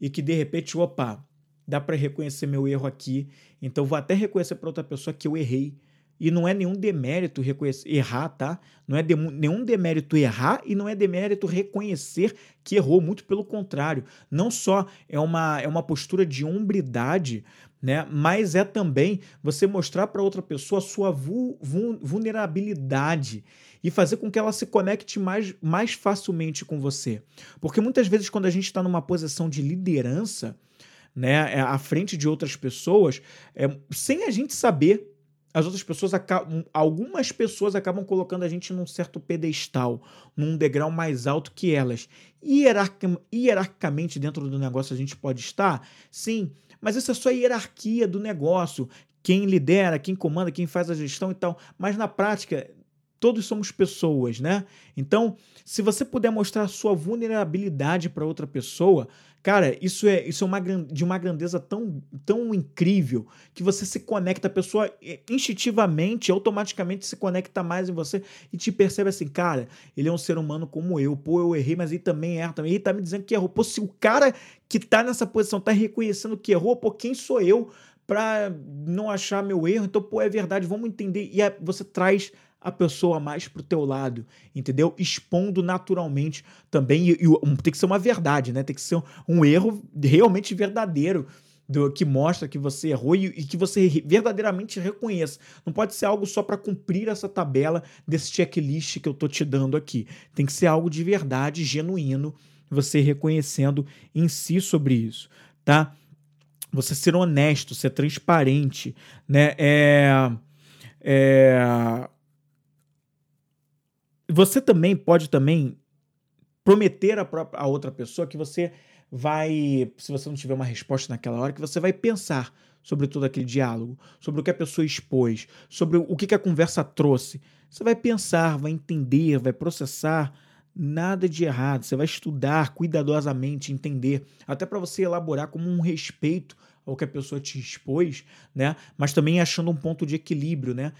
E que de repente, opa, dá para reconhecer meu erro aqui, então vou até reconhecer para outra pessoa que eu errei e não é nenhum demérito reconhecer, errar, tá? Não é de, nenhum demérito errar e não é demérito reconhecer que errou, muito pelo contrário. Não só é uma, é uma postura de hombridade, né? Mas é também você mostrar para outra pessoa a sua vu, vu, vulnerabilidade e fazer com que ela se conecte mais, mais facilmente com você. Porque muitas vezes, quando a gente está numa posição de liderança, né, é, à frente de outras pessoas, é, sem a gente saber as outras pessoas acabam, algumas pessoas acabam colocando a gente num certo pedestal, num degrau mais alto que elas. hierarquicamente dentro do negócio a gente pode estar, sim, mas isso é só a hierarquia do negócio, quem lidera, quem comanda, quem faz a gestão e tal. Mas na prática, todos somos pessoas, né? Então, se você puder mostrar sua vulnerabilidade para outra pessoa, cara, isso é, isso é uma, de uma grandeza tão, tão incrível que você se conecta, a pessoa é, instintivamente, automaticamente se conecta mais em você e te percebe assim, cara, ele é um ser humano como eu, pô, eu errei, mas ele também erra, também, ele tá me dizendo que errou. Pô, se o cara que tá nessa posição tá reconhecendo que errou, pô, quem sou eu para não achar meu erro? Então, pô, é verdade, vamos entender. E é, você traz a pessoa mais pro teu lado, entendeu? Expondo naturalmente também, e, e, tem que ser uma verdade, né? Tem que ser um, um erro realmente verdadeiro, do, que mostra que você errou e, e, que você verdadeiramente reconheça. Não pode ser algo só para cumprir essa tabela desse checklist que eu tô te dando aqui. Tem que ser algo de verdade, genuíno, você reconhecendo em si sobre isso, tá? Você ser honesto, ser transparente, né? É, é, você também pode também prometer a, própria, a outra pessoa que você vai, se você não tiver uma resposta naquela hora, que você vai pensar sobre todo aquele diálogo, sobre o que a pessoa expôs, sobre o que, a conversa trouxe. Você vai pensar, vai entender, vai processar. Nada de errado. Você vai estudar cuidadosamente, entender, até para você elaborar como um respeito ao que a pessoa te expôs, né? Mas também achando um ponto de equilíbrio, né?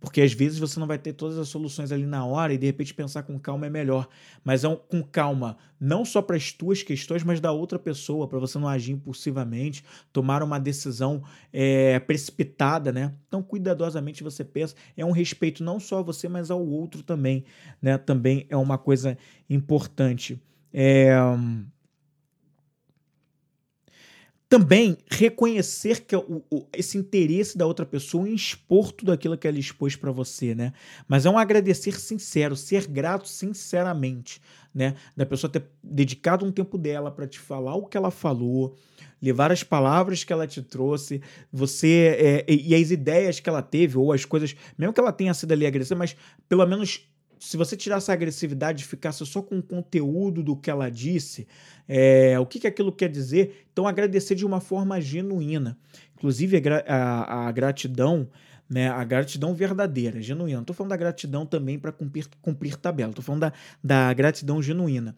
Porque às vezes você não vai ter todas as soluções ali na hora e de repente pensar com calma é melhor. Mas é um, com calma, não só para as tuas questões, mas da outra pessoa, para você não agir impulsivamente, tomar uma decisão é, precipitada, né? Então, cuidadosamente você pensa. É um respeito não só a você, mas ao outro também, né? Também é uma coisa importante. É. Também reconhecer que o, o, esse interesse da outra pessoa em expor tudo aquilo que ela expôs para você, né? Mas é um agradecer sincero, ser grato sinceramente, né? Da pessoa ter dedicado um tempo dela para te falar o que ela falou, levar as palavras que ela te trouxe, você é, e, as ideias que ela teve ou as coisas, mesmo que ela tenha sido ali agressiva, mas pelo menos se você tirasse a agressividade e ficasse só com o conteúdo do que ela disse, é, o que, que aquilo quer dizer, então agradecer de uma forma genuína. Inclusive, a, a, a gratidão, né, a gratidão verdadeira, genuína. Estou falando da gratidão também para cumprir, cumprir tabela, estou falando da, da gratidão genuína.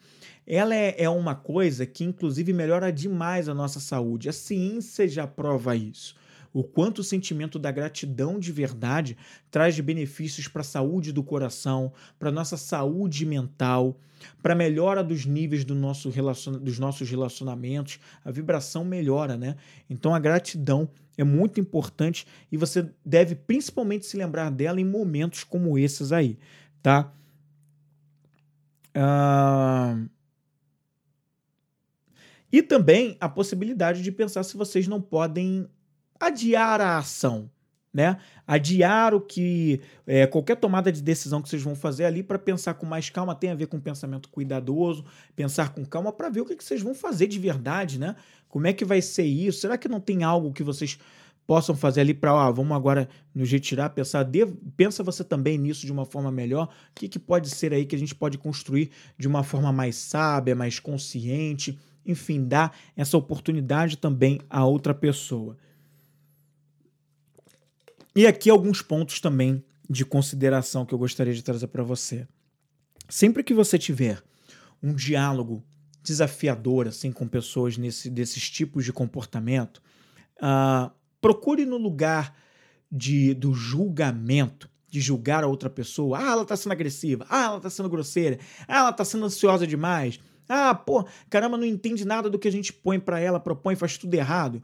Ela é, é uma coisa que, inclusive, melhora demais a nossa saúde. A ciência já prova isso o quanto o sentimento da gratidão de verdade traz benefícios para a saúde do coração, para a nossa saúde mental, para a melhora dos níveis do nosso relaciona dos nossos relacionamentos. A vibração melhora, né? Então a gratidão é muito importante e você deve principalmente se lembrar dela em momentos como esses aí, tá? Uh... E também a possibilidade de pensar se vocês não podem adiar a ação, né? Adiar o que é, qualquer tomada de decisão que vocês vão fazer ali para pensar com mais calma tem a ver com pensamento cuidadoso, pensar com calma para ver o que, que vocês vão fazer de verdade, né? Como é que vai ser isso? Será que não tem algo que vocês possam fazer ali para, ah, vamos agora nos retirar, pensar, de, pensa você também nisso de uma forma melhor, o que, que pode ser aí que a gente pode construir de uma forma mais sábia, mais consciente, enfim, dar essa oportunidade também a outra pessoa. E aqui alguns pontos também de consideração que eu gostaria de trazer para você. Sempre que você tiver um diálogo desafiador assim com pessoas nesse, desses tipos de comportamento, uh, procure no lugar de, do julgamento, de julgar a outra pessoa. Ah, ela está sendo agressiva. Ah, ela está sendo grosseira. Ah, ela está sendo ansiosa demais. Ah, pô, caramba, não entende nada do que a gente põe para ela, propõe, faz tudo errado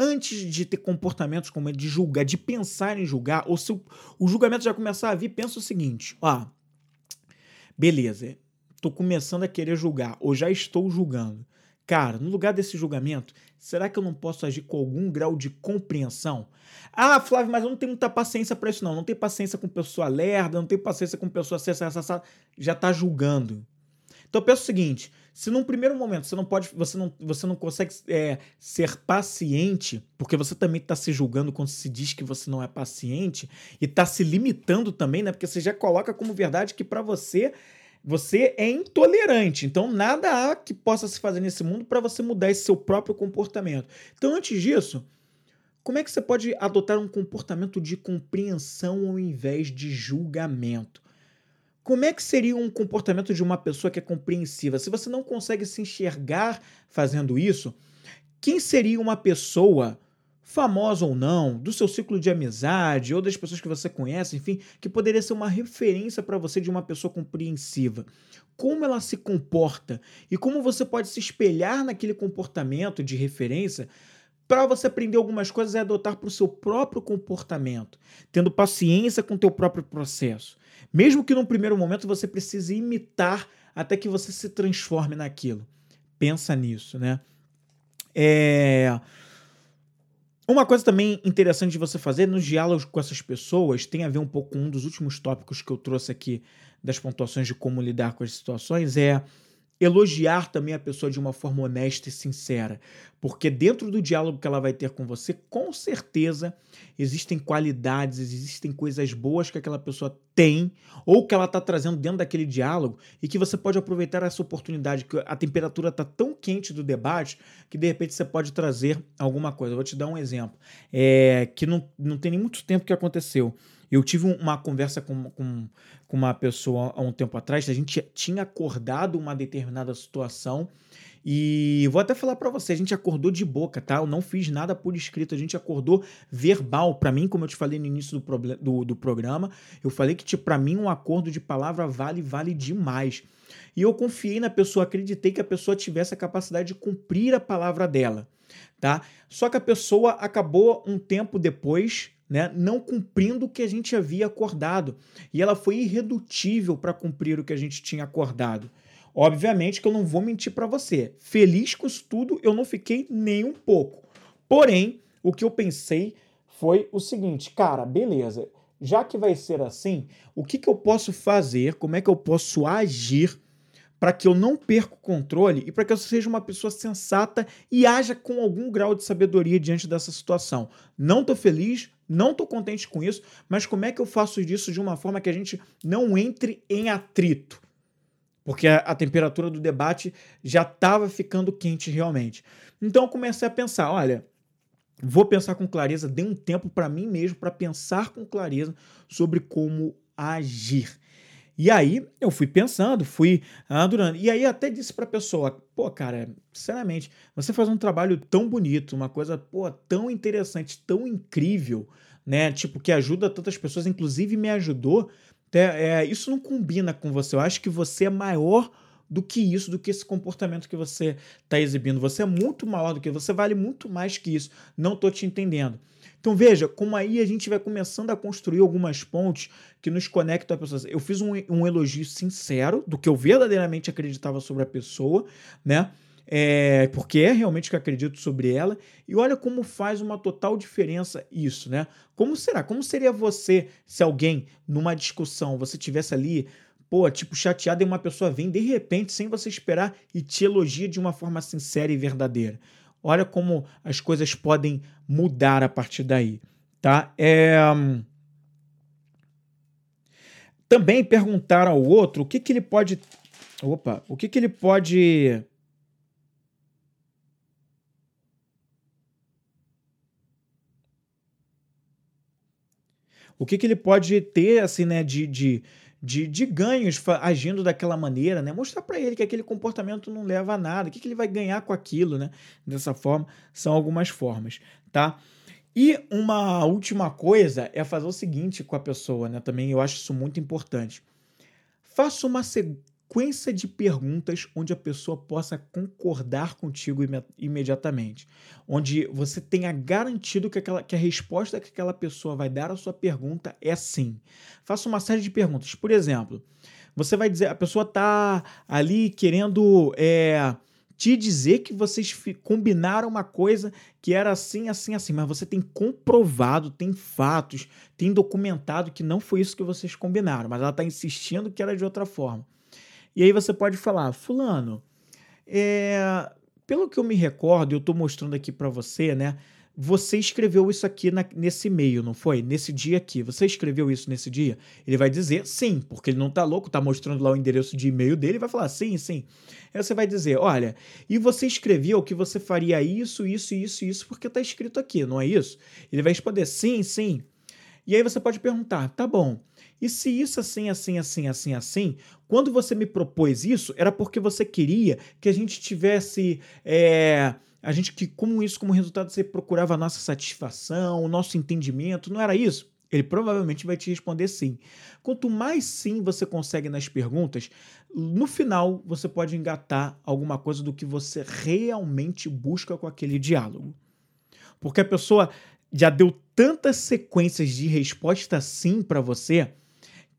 antes de ter comportamentos como de julgar, de pensar em julgar, ou se o, o julgamento já começar a vir, pensa o seguinte: ó, beleza, tô começando a querer julgar, ou já estou julgando. Cara, no lugar desse julgamento, será que eu não posso agir com algum grau de compreensão? Ah, Flávio, mas eu não tenho muita paciência para isso, não. Não tenho paciência com pessoa lerda, não tenho paciência com pessoa acessada, já tá julgando. Então pensa o seguinte: se num primeiro momento você não pode, você não, você não consegue é, ser paciente, porque você também está se julgando quando se diz que você não é paciente e está se limitando também, né? Porque você já coloca como verdade que para você você é intolerante. Então nada há que possa se fazer nesse mundo para você mudar esse seu próprio comportamento. Então antes disso, como é que você pode adotar um comportamento de compreensão ao invés de julgamento? Como é que seria um comportamento de uma pessoa que é compreensiva? Se você não consegue se enxergar fazendo isso, quem seria uma pessoa famosa ou não, do seu ciclo de amizade ou das pessoas que você conhece, enfim, que poderia ser uma referência para você de uma pessoa compreensiva. Como ela se comporta e como você pode se espelhar naquele comportamento de referência para você aprender algumas coisas e adotar para o seu próprio comportamento, tendo paciência com o teu próprio processo. Mesmo que num primeiro momento você precise imitar até que você se transforme naquilo. Pensa nisso, né? É... Uma coisa também interessante de você fazer nos diálogos com essas pessoas tem a ver um pouco com um dos últimos tópicos que eu trouxe aqui das pontuações de como lidar com as situações é elogiar também a pessoa de uma forma honesta e sincera, porque dentro do diálogo que ela vai ter com você, com certeza existem qualidades, existem coisas boas que aquela pessoa tem ou que ela está trazendo dentro daquele diálogo e que você pode aproveitar essa oportunidade, que a temperatura está tão quente do debate que de repente você pode trazer alguma coisa. Eu vou te dar um exemplo, é, que não, não tem nem muito tempo que aconteceu. Eu tive uma conversa com, com, com uma pessoa há um tempo atrás, a gente tinha acordado uma determinada situação e vou até falar para você, a gente acordou de boca, tá? Eu não fiz nada por escrito, a gente acordou verbal. Para mim, como eu te falei no início do, do, do programa, eu falei que para mim um acordo de palavra vale, vale demais. E eu confiei na pessoa, acreditei que a pessoa tivesse a capacidade de cumprir a palavra dela, tá? Só que a pessoa acabou um tempo depois né, não cumprindo o que a gente havia acordado. E ela foi irredutível para cumprir o que a gente tinha acordado. Obviamente que eu não vou mentir para você. Feliz com isso tudo, eu não fiquei nem um pouco. Porém, o que eu pensei foi o seguinte, cara, beleza. Já que vai ser assim, o que, que eu posso fazer? Como é que eu posso agir para que eu não perca o controle e para que eu seja uma pessoa sensata e haja com algum grau de sabedoria diante dessa situação. Não estou feliz, não estou contente com isso, mas como é que eu faço isso de uma forma que a gente não entre em atrito? Porque a, a temperatura do debate já estava ficando quente realmente. Então eu comecei a pensar: olha, vou pensar com clareza, dei um tempo para mim mesmo para pensar com clareza sobre como agir. E aí eu fui pensando, fui adorando. E aí até disse para a pessoa, pô, cara, sinceramente, você faz um trabalho tão bonito, uma coisa, pô, tão interessante, tão incrível, né? Tipo, que ajuda tantas pessoas, inclusive me ajudou. É, é, isso não combina com você. Eu acho que você é maior do que isso, do que esse comportamento que você está exibindo. Você é muito maior do que você vale muito mais que isso. Não estou te entendendo. Então veja como aí a gente vai começando a construir algumas pontes que nos conectam a pessoas. Eu fiz um, um elogio sincero do que eu verdadeiramente acreditava sobre a pessoa, né? É, porque é realmente o que acredito sobre ela. E olha como faz uma total diferença isso, né? Como será? Como seria você se alguém, numa discussão, você tivesse ali, pô, tipo, chateado e uma pessoa vem de repente, sem você esperar, e te elogia de uma forma sincera e verdadeira? Olha como as coisas podem mudar a partir daí, tá? É... Também perguntar ao outro o que, que ele pode. Opa, o que, que ele pode. O que, que ele pode ter, assim, né, de, de, de, de ganhos agindo daquela maneira, né? Mostrar para ele que aquele comportamento não leva a nada, o que, que ele vai ganhar com aquilo, né? Dessa forma, são algumas formas, tá? E uma última coisa é fazer o seguinte com a pessoa, né? Também eu acho isso muito importante. Faça uma sequência de perguntas onde a pessoa possa concordar contigo imediatamente. Onde você tenha garantido que, aquela, que a resposta que aquela pessoa vai dar à sua pergunta é sim. Faça uma série de perguntas. Por exemplo, você vai dizer, a pessoa está ali querendo. É, te dizer que vocês combinaram uma coisa que era assim, assim, assim, mas você tem comprovado, tem fatos, tem documentado que não foi isso que vocês combinaram, mas ela está insistindo que era de outra forma. E aí você pode falar, fulano, é, pelo que eu me recordo, eu estou mostrando aqui para você, né? Você escreveu isso aqui na, nesse e-mail, não foi? Nesse dia aqui. Você escreveu isso nesse dia? Ele vai dizer sim, porque ele não tá louco, tá mostrando lá o endereço de e-mail dele, vai falar sim, sim. Aí você vai dizer, olha, e você escreveu que você faria isso, isso, isso, isso, porque tá escrito aqui, não é isso? Ele vai responder sim, sim. E aí você pode perguntar, tá bom. E se isso assim, assim, assim, assim, assim, quando você me propôs isso, era porque você queria que a gente tivesse. É, a gente que, como isso, como resultado, você procurava a nossa satisfação, o nosso entendimento, não era isso? Ele provavelmente vai te responder sim. Quanto mais sim você consegue nas perguntas, no final você pode engatar alguma coisa do que você realmente busca com aquele diálogo. Porque a pessoa já deu tantas sequências de resposta sim para você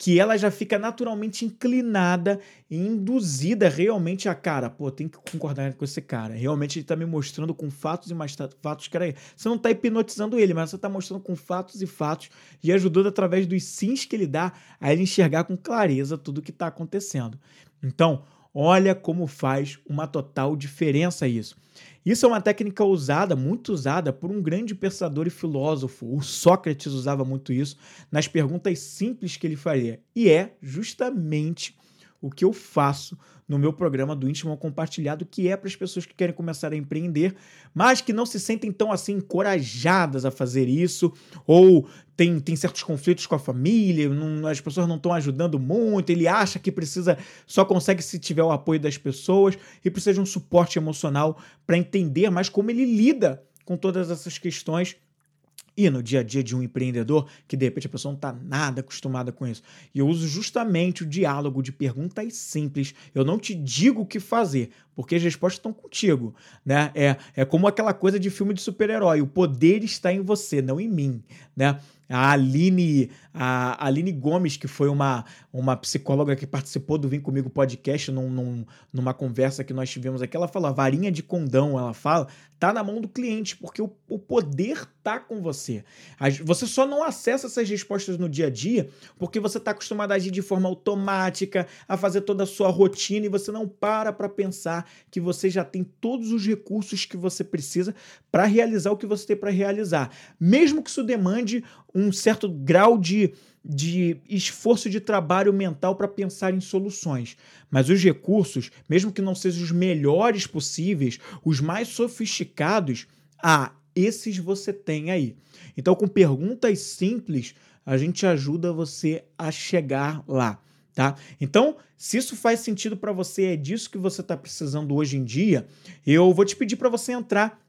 que ela já fica naturalmente inclinada e induzida realmente a cara, pô, tem que concordar com esse cara. Realmente ele tá me mostrando com fatos e mais fatos ele. Você não tá hipnotizando ele, mas você tá mostrando com fatos e fatos e ajudando através dos sims que ele dá a ele enxergar com clareza tudo que tá acontecendo. Então, olha como faz uma total diferença isso. Isso é uma técnica usada, muito usada, por um grande pensador e filósofo. O Sócrates usava muito isso nas perguntas simples que ele faria. E é justamente o que eu faço no meu programa do íntimo compartilhado, que é para as pessoas que querem começar a empreender, mas que não se sentem tão assim encorajadas a fazer isso, ou tem, tem certos conflitos com a família, não, as pessoas não estão ajudando muito, ele acha que precisa, só consegue se tiver o apoio das pessoas e precisa de um suporte emocional para entender mais como ele lida com todas essas questões e no dia a dia de um empreendedor, que de repente a pessoa não está nada acostumada com isso. E eu uso justamente o diálogo de perguntas simples. Eu não te digo o que fazer, porque as respostas estão contigo. Né? É, é como aquela coisa de filme de super-herói: o poder está em você, não em mim. Né? A Aline, a Aline Gomes, que foi uma, uma psicóloga que participou do Vem Comigo podcast num, num, numa conversa que nós tivemos aqui, ela fala: varinha de condão, ela fala, tá na mão do cliente, porque o, o poder tá com você. Você só não acessa essas respostas no dia a dia porque você está acostumado a agir de forma automática, a fazer toda a sua rotina e você não para para pensar que você já tem todos os recursos que você precisa para realizar o que você tem para realizar. Mesmo que isso demande um certo grau de, de esforço de trabalho mental para pensar em soluções. Mas os recursos, mesmo que não sejam os melhores possíveis, os mais sofisticados, ah, esses você tem aí. Então, com perguntas simples, a gente ajuda você a chegar lá tá? Então, se isso faz sentido para você, é disso que você está precisando hoje em dia, eu vou te pedir para você entrar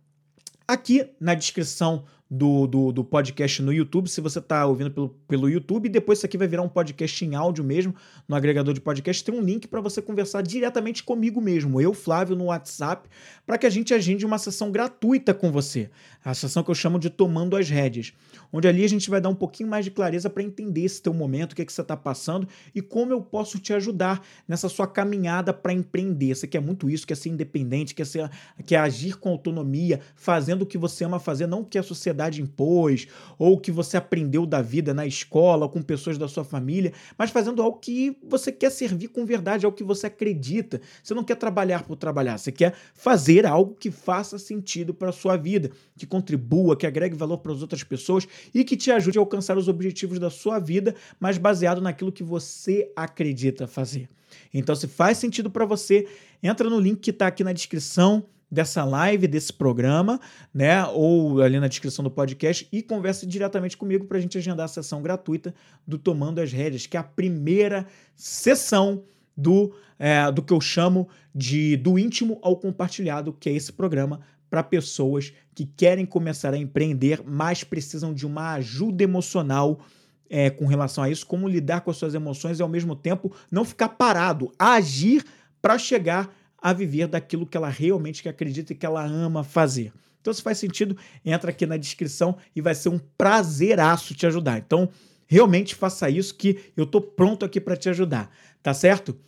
aqui na descrição do, do, do, podcast no YouTube, se você está ouvindo pelo, pelo YouTube, depois isso aqui vai virar um podcast em áudio mesmo, no agregador de podcast, tem um link para você conversar diretamente comigo mesmo, eu, Flávio, no WhatsApp, para que a gente agende uma sessão gratuita com você. A sessão que eu chamo de Tomando as Rédeas, onde ali a gente vai dar um pouquinho mais de clareza para entender esse teu momento, o que, é que você está passando e como eu posso te ajudar nessa sua caminhada para empreender. Você quer muito isso, quer ser independente, quer, ser, quer agir com autonomia, fazendo o que você ama fazer, não que a sociedade impôs, ou que você aprendeu da vida na escola, com pessoas da sua família, mas fazendo algo que você quer servir com verdade, algo que você acredita. Você não quer trabalhar por trabalhar, você quer fazer algo que faça sentido para a sua vida, que contribua, que agregue valor para as outras pessoas e que te ajude a alcançar os objetivos da sua vida, mas baseado naquilo que você acredita fazer. Então, se faz sentido para você, entra no link que está aqui na descrição dessa live, desse programa, né? Ou ali na descrição do podcast e converse diretamente comigo para a gente agendar a sessão gratuita do Tomando as Rédeas, que é a primeira sessão do, é, do que eu chamo de do íntimo ao compartilhado, que é esse programa para pessoas que querem começar a empreender, mas precisam de uma ajuda emocional é, com relação a isso, como lidar com as suas emoções e ao mesmo tempo não ficar parado, agir para chegar a viver daquilo que ela realmente acredita e que ela ama fazer. Então, se faz sentido, entra aqui na descrição e vai ser um prazeraço te ajudar. Então, realmente faça isso que eu tô pronto aqui para te ajudar, tá certo?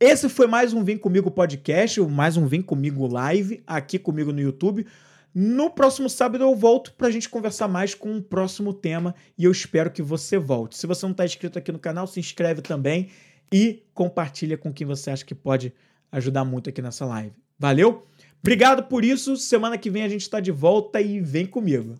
Esse foi mais um Vem Comigo podcast, mais um Vem Comigo live aqui comigo no YouTube. No próximo sábado eu volto para a gente conversar mais com um próximo tema e eu espero que você volte. Se você não está inscrito aqui no canal, se inscreve também e compartilha com quem você acha que pode ajudar muito aqui nessa live. Valeu? Obrigado por isso. Semana que vem a gente está de volta e vem comigo.